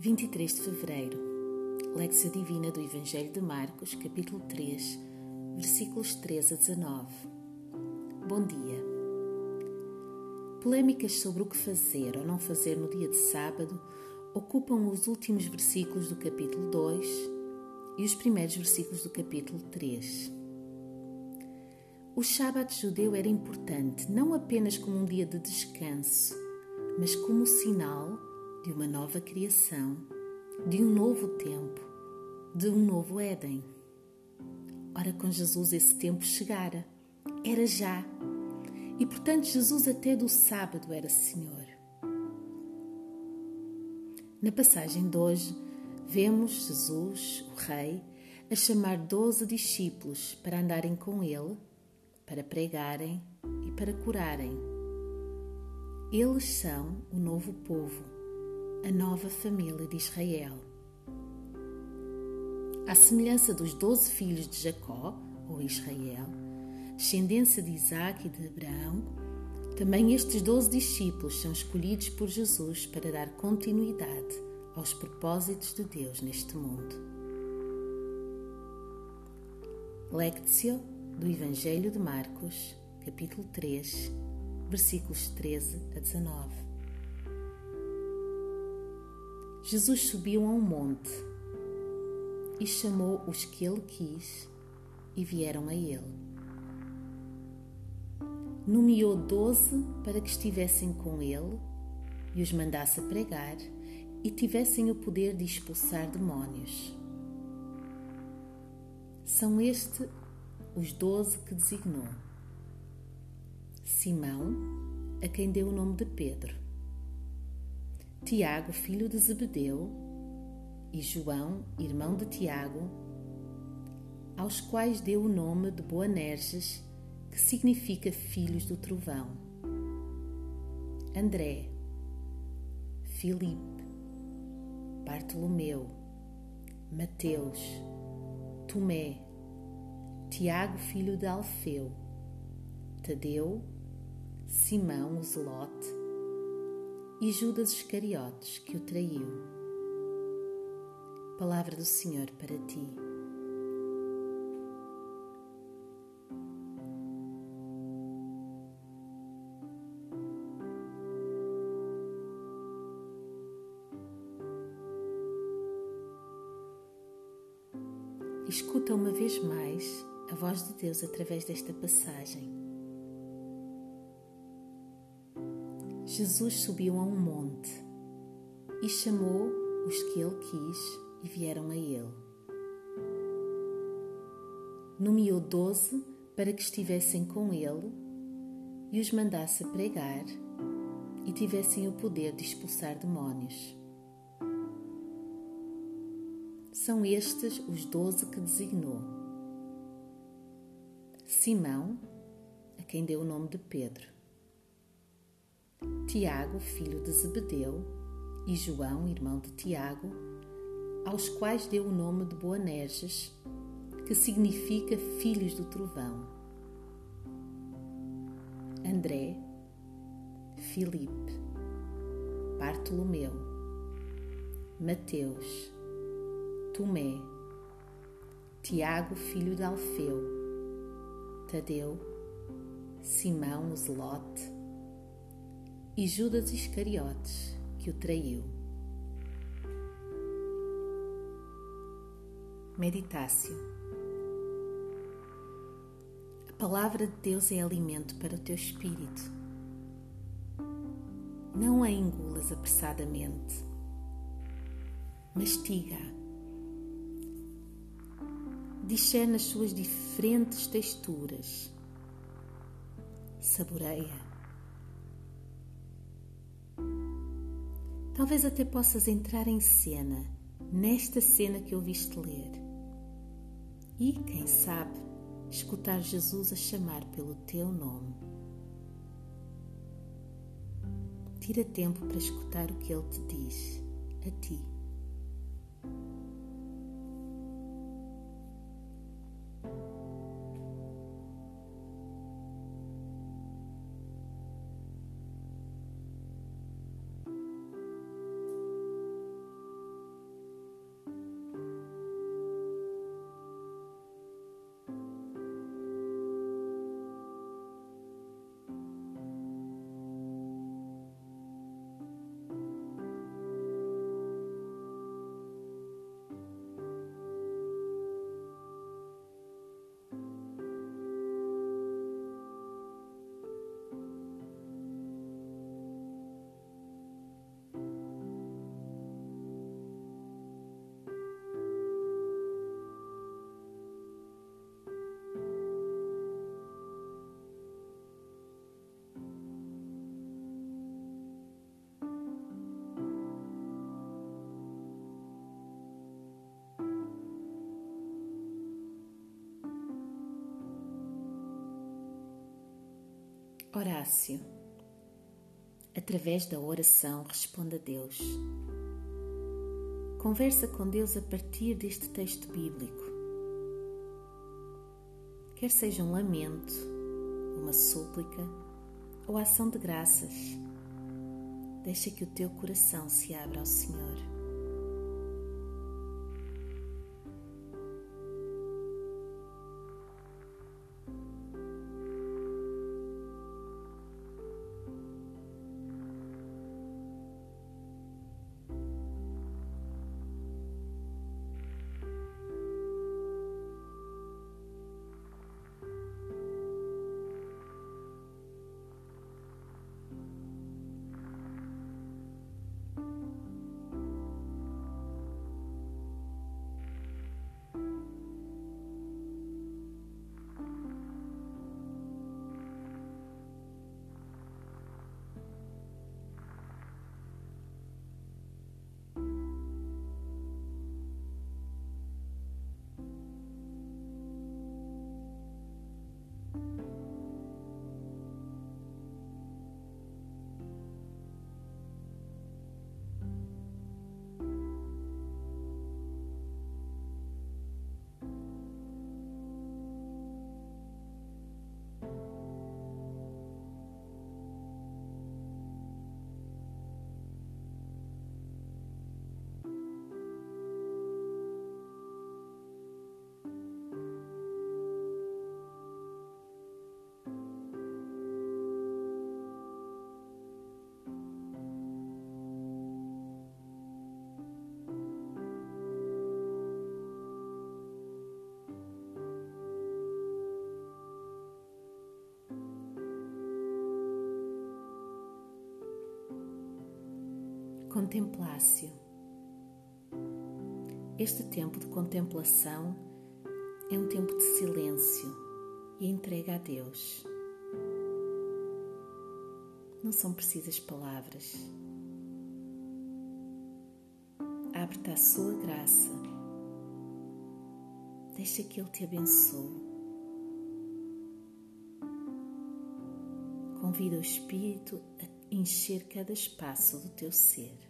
23 de fevereiro, Lexia Divina do Evangelho de Marcos, capítulo 3, versículos 13 a 19. Bom dia. Polêmicas sobre o que fazer ou não fazer no dia de sábado ocupam os últimos versículos do capítulo 2 e os primeiros versículos do capítulo 3. O sábado judeu era importante não apenas como um dia de descanso, mas como sinal de uma nova criação, de um novo tempo, de um novo Éden. Ora, com Jesus esse tempo chegara, era já. E portanto, Jesus até do sábado era Senhor. Na passagem de hoje, vemos Jesus, o Rei, a chamar doze discípulos para andarem com ele, para pregarem e para curarem. Eles são o novo povo a nova família de Israel. À semelhança dos doze filhos de Jacó, ou Israel, descendência de Isaac e de Abraão, também estes doze discípulos são escolhidos por Jesus para dar continuidade aos propósitos de Deus neste mundo. Lectio do Evangelho de Marcos, capítulo 3, versículos 13 a 19. Jesus subiu a um monte e chamou os que ele quis e vieram a ele. Nomeou doze para que estivessem com ele e os mandasse pregar e tivessem o poder de expulsar demónios. São estes os doze que designou: Simão, a quem deu o nome de Pedro Tiago, filho de Zebedeu, e João, irmão de Tiago, aos quais deu o nome de Boanerges, que significa filhos do trovão. André, Filipe, Bartolomeu, Mateus, Tomé, Tiago, filho de Alfeu, Tadeu, Simão, o Zelote, e Judas Iscariotes, que o traiu. Palavra do Senhor para ti. Escuta uma vez mais a voz de Deus através desta passagem. Jesus subiu a um monte e chamou os que ele quis e vieram a ele. Nomeou doze para que estivessem com ele e os mandasse pregar e tivessem o poder de expulsar demónios. São estes os doze que designou: Simão, a quem deu o nome de Pedro Tiago, filho de Zebedeu, e João, irmão de Tiago, aos quais deu o nome de Boanerges, que significa filhos do trovão. André, Filipe, Bartolomeu, Mateus, Tomé, Tiago, filho de Alfeu, Tadeu, Simão, o Zelote, e Judas Iscariotes, que o traiu. Meditácio. A palavra de Deus é alimento para o teu espírito. Não a engulas apressadamente. Mastiga. Discerne as suas diferentes texturas. Saboreia Talvez até possas entrar em cena, nesta cena que ouviste ler. E, quem sabe, escutar Jesus a chamar pelo teu nome. Tira tempo para escutar o que ele te diz a ti. Horácio. Através da oração, responde a Deus. Conversa com Deus a partir deste texto bíblico. Quer seja um lamento, uma súplica ou ação de graças, deixa que o teu coração se abra ao Senhor. Contemplácio. Este tempo de contemplação é um tempo de silêncio e entrega a Deus. Não são precisas palavras. Abre-te à sua graça. Deixa que Ele te abençoe. Convida o Espírito a encher cada espaço do teu ser.